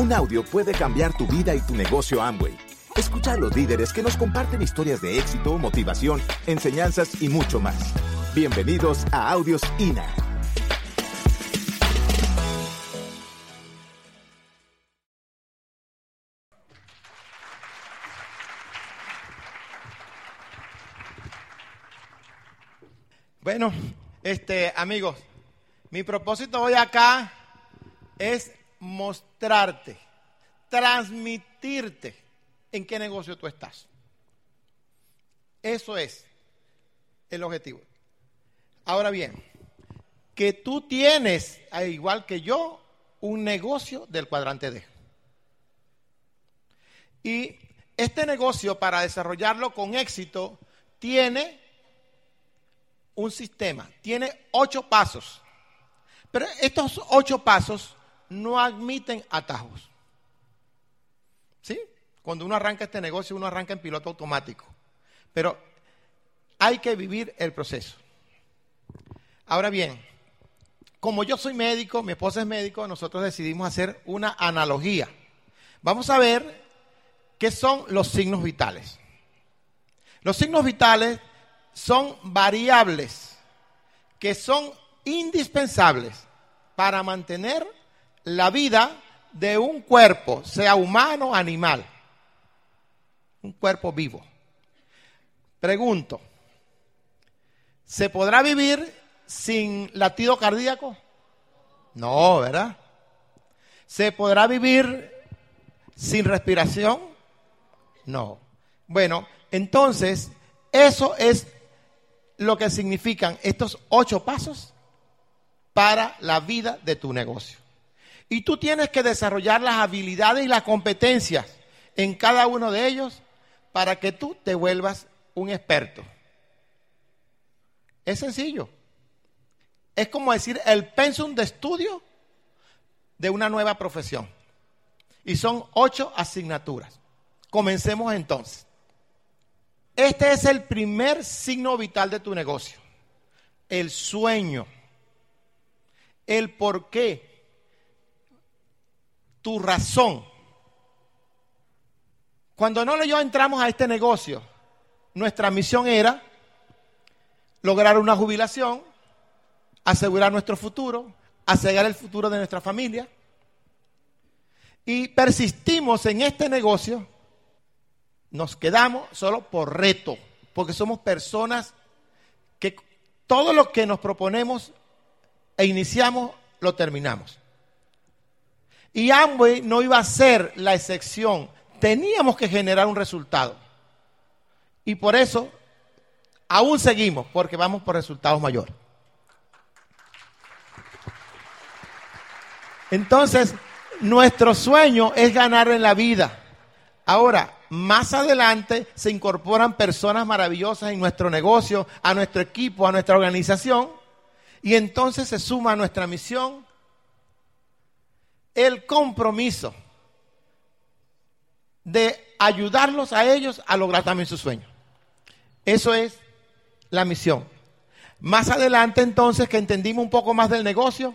Un audio puede cambiar tu vida y tu negocio Amway. Escucha a los líderes que nos comparten historias de éxito, motivación, enseñanzas y mucho más. Bienvenidos a Audios INA. Bueno, este, amigos, mi propósito hoy acá es mostrarte, transmitirte en qué negocio tú estás. Eso es el objetivo. Ahora bien, que tú tienes, al igual que yo, un negocio del cuadrante D. Y este negocio, para desarrollarlo con éxito, tiene un sistema, tiene ocho pasos. Pero estos ocho pasos no admiten atajos. ¿Sí? Cuando uno arranca este negocio, uno arranca en piloto automático. Pero hay que vivir el proceso. Ahora bien, como yo soy médico, mi esposa es médico, nosotros decidimos hacer una analogía. Vamos a ver qué son los signos vitales. Los signos vitales son variables que son indispensables para mantener la vida de un cuerpo, sea humano o animal. Un cuerpo vivo. Pregunto, ¿se podrá vivir sin latido cardíaco? No, ¿verdad? ¿Se podrá vivir sin respiración? No. Bueno, entonces, eso es lo que significan estos ocho pasos para la vida de tu negocio. Y tú tienes que desarrollar las habilidades y las competencias en cada uno de ellos para que tú te vuelvas un experto. Es sencillo. Es como decir el pensum de estudio de una nueva profesión. Y son ocho asignaturas. Comencemos entonces. Este es el primer signo vital de tu negocio. El sueño. El por qué. Tu razón. Cuando no y yo entramos a este negocio, nuestra misión era lograr una jubilación, asegurar nuestro futuro, asegurar el futuro de nuestra familia. Y persistimos en este negocio nos quedamos solo por reto, porque somos personas que todo lo que nos proponemos e iniciamos, lo terminamos. Y Amway no iba a ser la excepción, teníamos que generar un resultado. Y por eso aún seguimos, porque vamos por resultados mayores. Entonces, nuestro sueño es ganar en la vida. Ahora, más adelante se incorporan personas maravillosas en nuestro negocio, a nuestro equipo, a nuestra organización, y entonces se suma a nuestra misión el compromiso de ayudarlos a ellos a lograr también su sueño. Eso es la misión. Más adelante entonces que entendimos un poco más del negocio,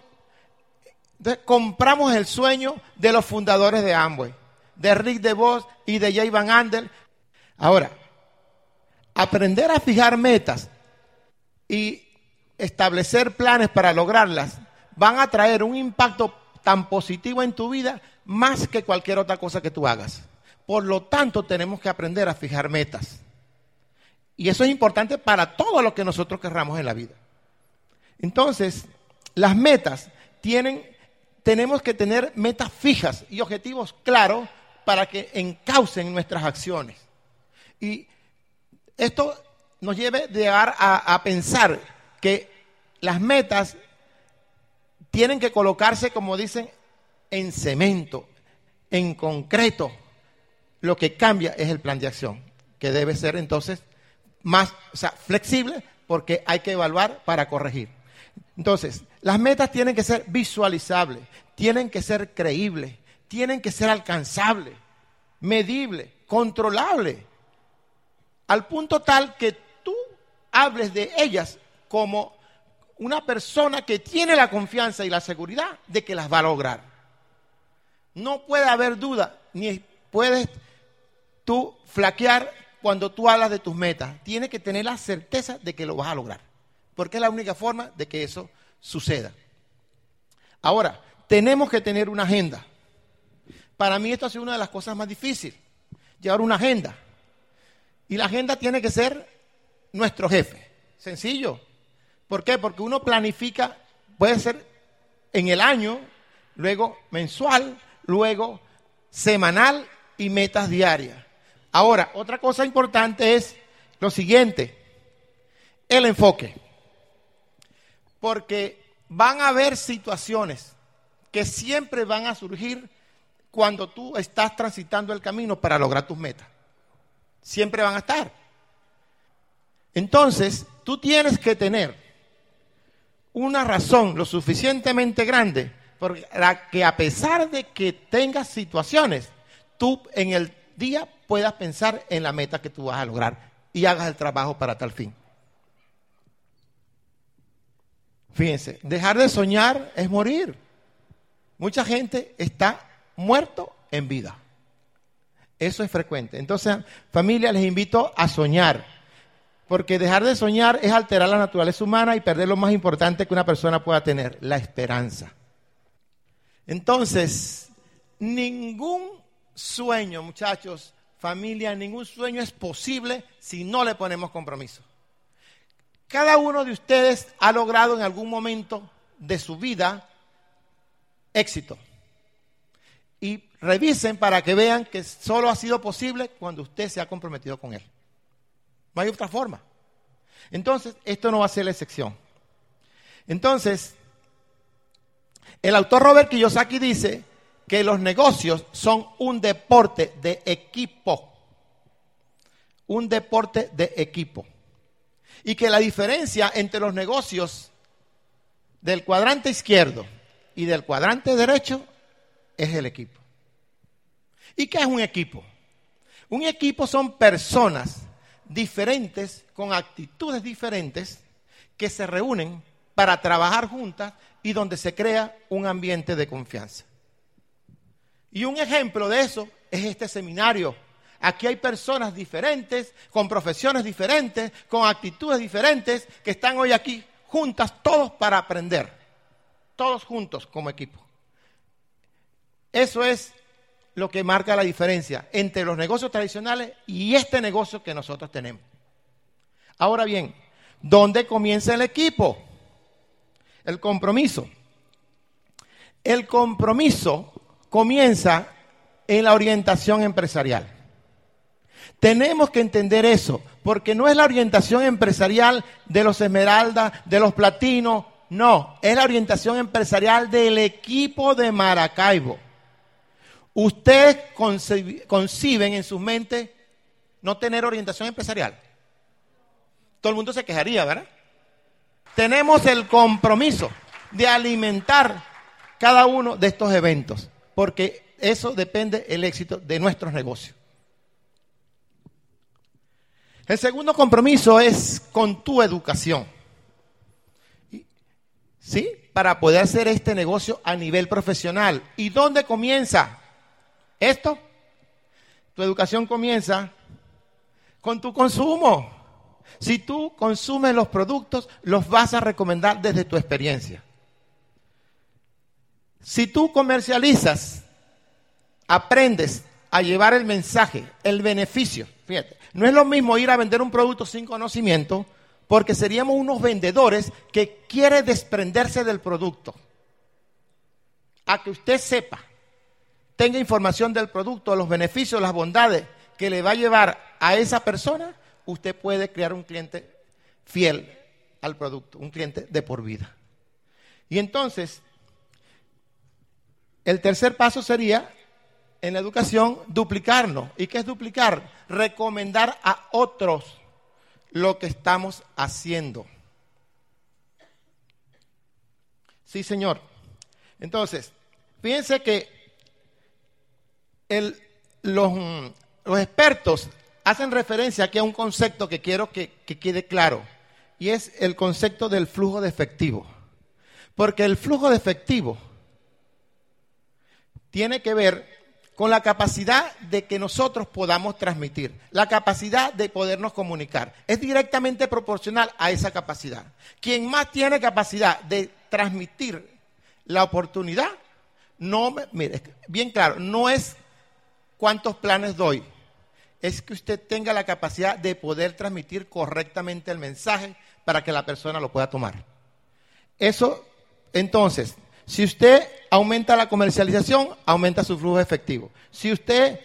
compramos el sueño de los fundadores de Amway de Rick DeVos y de Jay Van Andel. Ahora, aprender a fijar metas y establecer planes para lograrlas van a traer un impacto tan positivo en tu vida más que cualquier otra cosa que tú hagas. Por lo tanto, tenemos que aprender a fijar metas. Y eso es importante para todo lo que nosotros querramos en la vida. Entonces, las metas tienen, tenemos que tener metas fijas y objetivos claros para que encaucen nuestras acciones. Y esto nos lleve a a, pensar que las metas tienen que colocarse, como dicen, en cemento, en concreto. Lo que cambia es el plan de acción, que debe ser entonces más flexible porque hay que evaluar para corregir. Entonces, las metas tienen que ser visualizables, tienen que ser creíbles, tienen que ser alcanzables, medibles, controlables, al punto tal que tú hables de ellas como una persona que tiene la confianza y la seguridad de que las va a lograr. No puede haber duda, ni puedes tú flaquear cuando tú hablas de tus metas. Tienes que tener la certeza de que lo vas a lograr, porque es la única forma de que eso suceda. Ahora, tenemos que tener una agenda. Para mí esto ha sido una de las cosas más difíciles, llevar una agenda. Y la agenda tiene que ser nuestro jefe. Sencillo. ¿Por qué? Porque uno planifica, puede ser en el año, luego mensual, luego semanal y metas diarias. Ahora, otra cosa importante es lo siguiente, el enfoque. Porque van a haber situaciones que siempre van a surgir cuando tú estás transitando el camino para lograr tus metas. Siempre van a estar. Entonces, tú tienes que tener una razón lo suficientemente grande para que a pesar de que tengas situaciones, tú en el día puedas pensar en la meta que tú vas a lograr y hagas el trabajo para tal fin. Fíjense, dejar de soñar es morir. Mucha gente está muerto en vida. Eso es frecuente. Entonces, familia, les invito a soñar. Porque dejar de soñar es alterar la naturaleza humana y perder lo más importante que una persona pueda tener, la esperanza. Entonces, ningún sueño, muchachos, familia, ningún sueño es posible si no le ponemos compromiso. Cada uno de ustedes ha logrado en algún momento de su vida éxito. Y revisen para que vean que solo ha sido posible cuando usted se ha comprometido con él. No hay otra forma. Entonces, esto no va a ser la excepción. Entonces, el autor Robert Kiyosaki dice que los negocios son un deporte de equipo. Un deporte de equipo. Y que la diferencia entre los negocios del cuadrante izquierdo y del cuadrante derecho es el equipo. ¿Y qué es un equipo? Un equipo son personas diferentes, con actitudes diferentes, que se reúnen para trabajar juntas y donde se crea un ambiente de confianza. Y un ejemplo de eso es este seminario. Aquí hay personas diferentes, con profesiones diferentes, con actitudes diferentes, que están hoy aquí juntas, todos para aprender, todos juntos como equipo. Eso es lo que marca la diferencia entre los negocios tradicionales y este negocio que nosotros tenemos. Ahora bien, ¿dónde comienza el equipo? El compromiso. El compromiso comienza en la orientación empresarial. Tenemos que entender eso, porque no es la orientación empresarial de los esmeraldas, de los platinos, no, es la orientación empresarial del equipo de Maracaibo. Ustedes conciben en sus mentes no tener orientación empresarial. Todo el mundo se quejaría, ¿verdad? Tenemos el compromiso de alimentar cada uno de estos eventos, porque eso depende el éxito de nuestros negocios. El segundo compromiso es con tu educación. ¿Sí? Para poder hacer este negocio a nivel profesional. ¿Y dónde comienza? Esto, tu educación comienza con tu consumo. Si tú consumes los productos, los vas a recomendar desde tu experiencia. Si tú comercializas, aprendes a llevar el mensaje, el beneficio. Fíjate, no es lo mismo ir a vender un producto sin conocimiento, porque seríamos unos vendedores que quiere desprenderse del producto. A que usted sepa tenga información del producto, los beneficios, las bondades que le va a llevar a esa persona, usted puede crear un cliente fiel al producto, un cliente de por vida. Y entonces, el tercer paso sería, en la educación, duplicarnos. ¿Y qué es duplicar? Recomendar a otros lo que estamos haciendo. Sí, señor. Entonces, fíjense que los, expertos hacen referencia aquí a un concepto que quiero que, que quede claro, y es el concepto del flujo de efectivo. Porque el flujo de efectivo tiene que ver con la capacidad de que nosotros podamos transmitir, la capacidad de podernos comunicar. Es directamente proporcional a esa capacidad. Quien más tiene capacidad de transmitir la oportunidad, no, mire, bien claro, no es cuántos planes doy, es que usted tenga la capacidad de poder transmitir correctamente el mensaje para que la persona lo pueda tomar. Eso, entonces, si usted aumenta la comercialización, aumenta su flujo efectivo. Si usted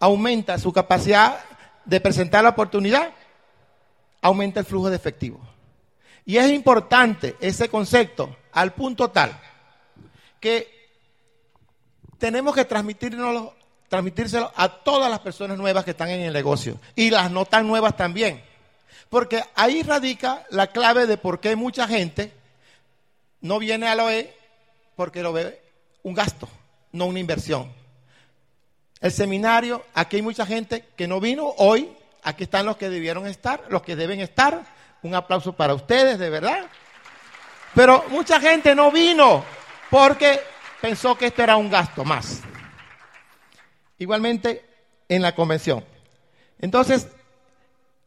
aumenta su capacidad de presentar la oportunidad, aumenta el flujo de efectivo. Y es importante ese concepto al punto tal que tenemos que transmitirnos transmitírselo a todas las personas nuevas que están en el negocio y las no tan nuevas también. Porque ahí radica la clave de por qué mucha gente no viene a lo OE porque lo ve un gasto, no una inversión. El seminario, aquí hay mucha gente que no vino hoy, aquí están los que debieron estar, los que deben estar. Un aplauso para ustedes, de verdad. Pero mucha gente no vino porque pensó que esto era un gasto más. Igualmente en la convención. Entonces,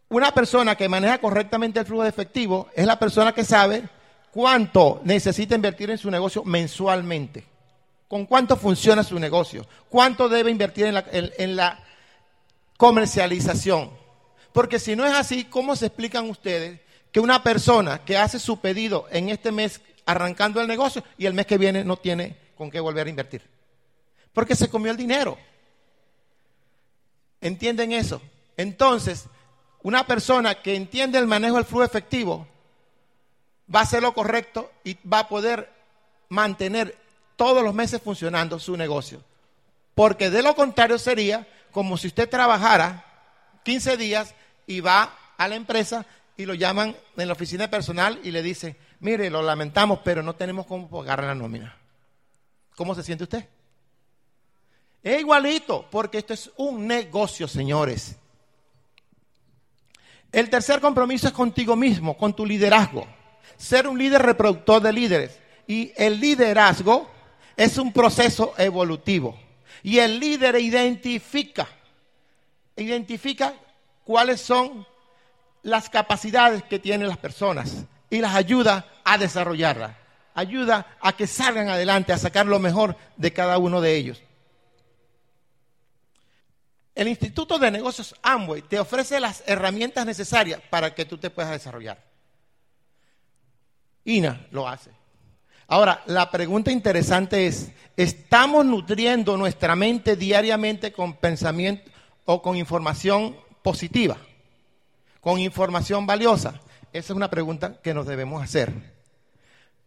una persona que maneja correctamente el flujo de efectivo es la persona que sabe cuánto necesita invertir en su negocio mensualmente. ¿Con cuánto funciona su negocio? ¿Cuánto debe invertir en la, en la comercialización? Porque si no es así, ¿cómo se explican ustedes que una persona que hace su pedido en este mes arrancando el negocio y el mes que viene no tiene con qué volver a invertir? Porque se comió el dinero. ¿Entienden eso? Entonces, una persona que entiende el manejo del flujo efectivo va a hacer lo correcto y va a poder mantener todos los meses funcionando su negocio. Porque de lo contrario sería como si usted trabajara 15 días y va a la empresa y lo llaman en la oficina personal y le dice, mire, lo lamentamos, pero no tenemos cómo pagar la nómina. ¿Cómo se siente usted? Es igualito, porque esto es un negocio, señores. El tercer compromiso es contigo mismo, con tu liderazgo. Ser un líder reproductor de líderes. Y el liderazgo es un proceso evolutivo. Y el líder identifica, identifica cuáles son las capacidades que tienen las personas y las ayuda a desarrollarlas. Ayuda a que salgan adelante, a sacar lo mejor de cada uno de ellos. El Instituto de Negocios Amway te ofrece las herramientas necesarias para que tú te puedas desarrollar. INA lo hace. Ahora, la pregunta interesante es, ¿estamos nutriendo nuestra mente diariamente con pensamiento o con información positiva? ¿Con información valiosa? Esa es una pregunta que nos debemos hacer.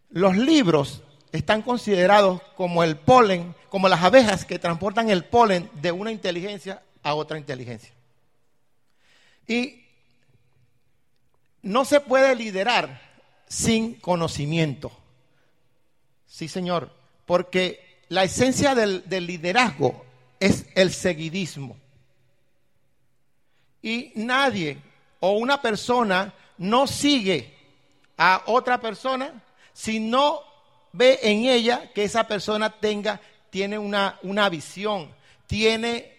Los libros están considerados como el polen, como las abejas que transportan el polen de una inteligencia a otra inteligencia. Y no se puede liderar sin conocimiento. Sí, señor, porque la esencia del, liderazgo es el seguidismo. Y nadie o una persona no sigue a otra persona si no ve en ella que esa persona tenga, tiene una, una visión, tiene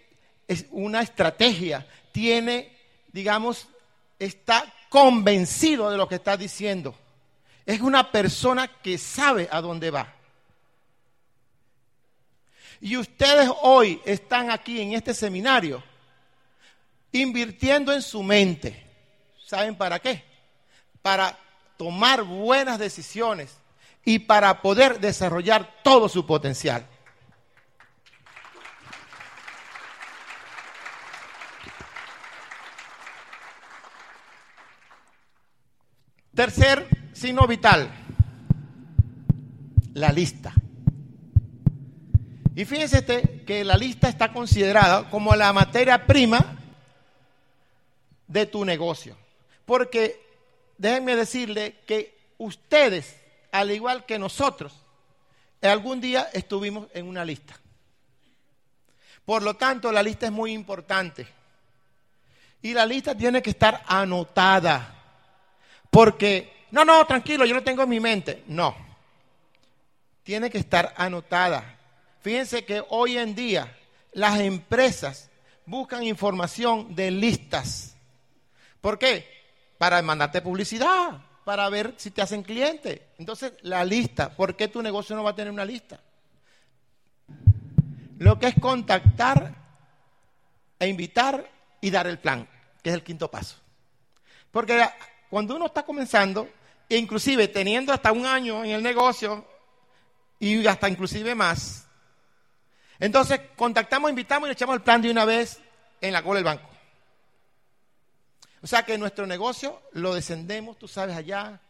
es una estrategia, tiene, digamos, está convencido de lo que está diciendo. Es una persona que sabe a dónde va. Y ustedes hoy están aquí en este seminario invirtiendo en su mente. ¿Saben para qué? Para tomar buenas decisiones y para poder desarrollar todo su potencial. Tercer signo vital, la lista. Y fíjense que la lista está considerada como la materia prima de tu negocio. Porque déjenme decirle que ustedes, al igual que nosotros, algún día estuvimos en una lista. Por lo tanto, la lista es muy importante. Y la lista tiene que estar anotada. Porque, no, no, tranquilo, yo no tengo en mi mente. No. Tiene que estar anotada. Fíjense que hoy en día las empresas buscan información de listas. ¿Por qué? Para mandarte publicidad, para ver si te hacen cliente. Entonces, la lista, ¿por qué tu negocio no va a tener una lista? Lo que es contactar e invitar y dar el plan, que es el quinto paso. Porque cuando uno está comenzando, e inclusive teniendo hasta un año en el negocio y hasta inclusive más, entonces contactamos, invitamos y le echamos el plan de una vez en la cola del banco. O sea que nuestro negocio lo descendemos, tú sabes, allá,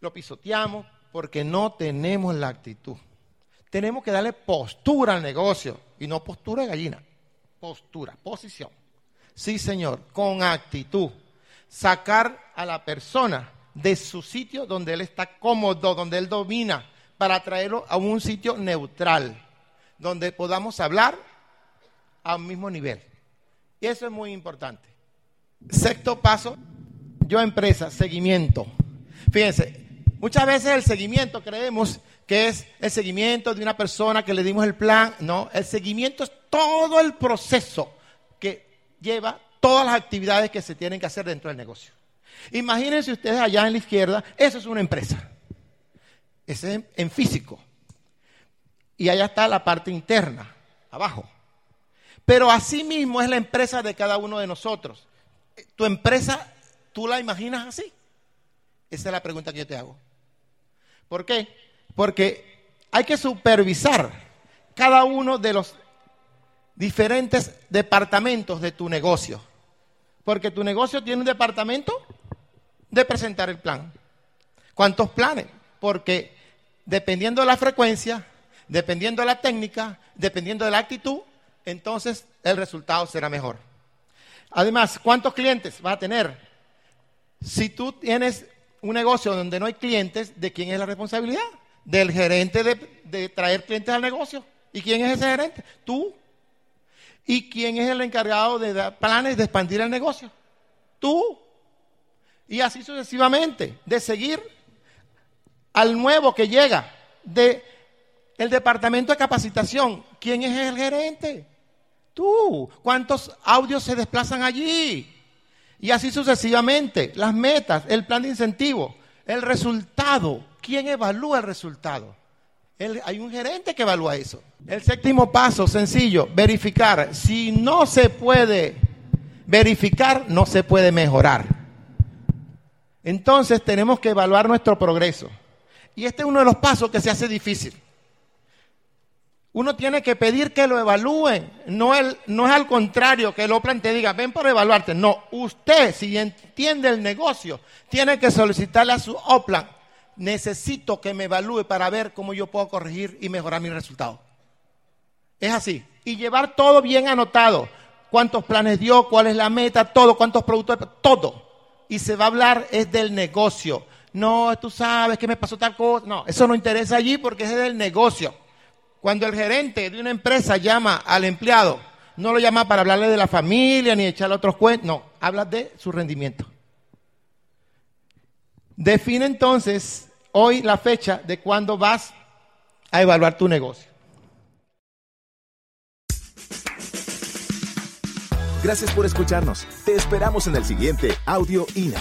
lo pisoteamos porque no tenemos la actitud. Tenemos que darle postura al negocio y no postura de gallina, postura, posición. Sí, señor, con actitud. Sacar a la persona de su sitio donde él está cómodo, donde él domina, para traerlo a un sitio neutral, donde podamos hablar a un mismo nivel. Y eso es muy importante. Sexto paso, yo empresa, seguimiento. Fíjense, muchas veces el seguimiento creemos que es el seguimiento de una persona que le dimos el plan. No, el seguimiento es todo el proceso que lleva todas las actividades que se tienen que hacer dentro del negocio. Imagínense ustedes allá en la izquierda, eso es una empresa. Ese es en físico. Y allá está la parte interna, abajo. Pero así mismo es la empresa de cada uno de nosotros tu empresa, ¿tú la imaginas así? Esa es la pregunta que yo te hago. ¿Por qué? Porque hay que supervisar cada uno de los diferentes departamentos de tu negocio. Porque tu negocio tiene un departamento de presentar el plan. ¿Cuántos planes? Porque dependiendo de la frecuencia, dependiendo de la técnica, dependiendo de la actitud, entonces el resultado será mejor. Además, ¿cuántos clientes va a tener? Si tú tienes un negocio donde no hay clientes, ¿de quién es la responsabilidad? Del gerente de, traer clientes al negocio. ¿Y quién es ese gerente? Tú. ¿Y quién es el encargado de dar planes de expandir el negocio? Tú. Y así sucesivamente, de seguir al nuevo que llega, de el departamento de capacitación. ¿Quién es el gerente? Tú, ¿cuántos audios se desplazan allí? Y así sucesivamente, las metas, el plan de incentivo, el resultado. ¿Quién evalúa el resultado? Hay un gerente que evalúa eso. El séptimo paso, sencillo, verificar. Si no se puede verificar, no se puede mejorar. Entonces tenemos que evaluar nuestro progreso. Y este es uno de los pasos que se hace difícil. Uno tiene que pedir que lo evalúen. No, es al contrario, que lo plantee y diga, ven para evaluarte. No, usted, si entiende el negocio, tiene que solicitarle a su OPLAN, necesito que me evalúe para ver cómo yo puedo corregir y mejorar mi resultado. Es así. Y llevar todo bien anotado. Cuántos planes dio, cuál es la meta, todo, cuántos productos, todo. Y se va a hablar es del negocio. No, tú sabes que me pasó tal cosa. No, eso no interesa allí porque es del negocio. Cuando el gerente de una empresa llama al empleado, no lo llama para hablarle de la familia ni echarle otros cuentos, no, habla de su rendimiento. Define entonces hoy la fecha de cuando vas a evaluar tu negocio. Gracias por escucharnos. Te esperamos en el siguiente Audio INA.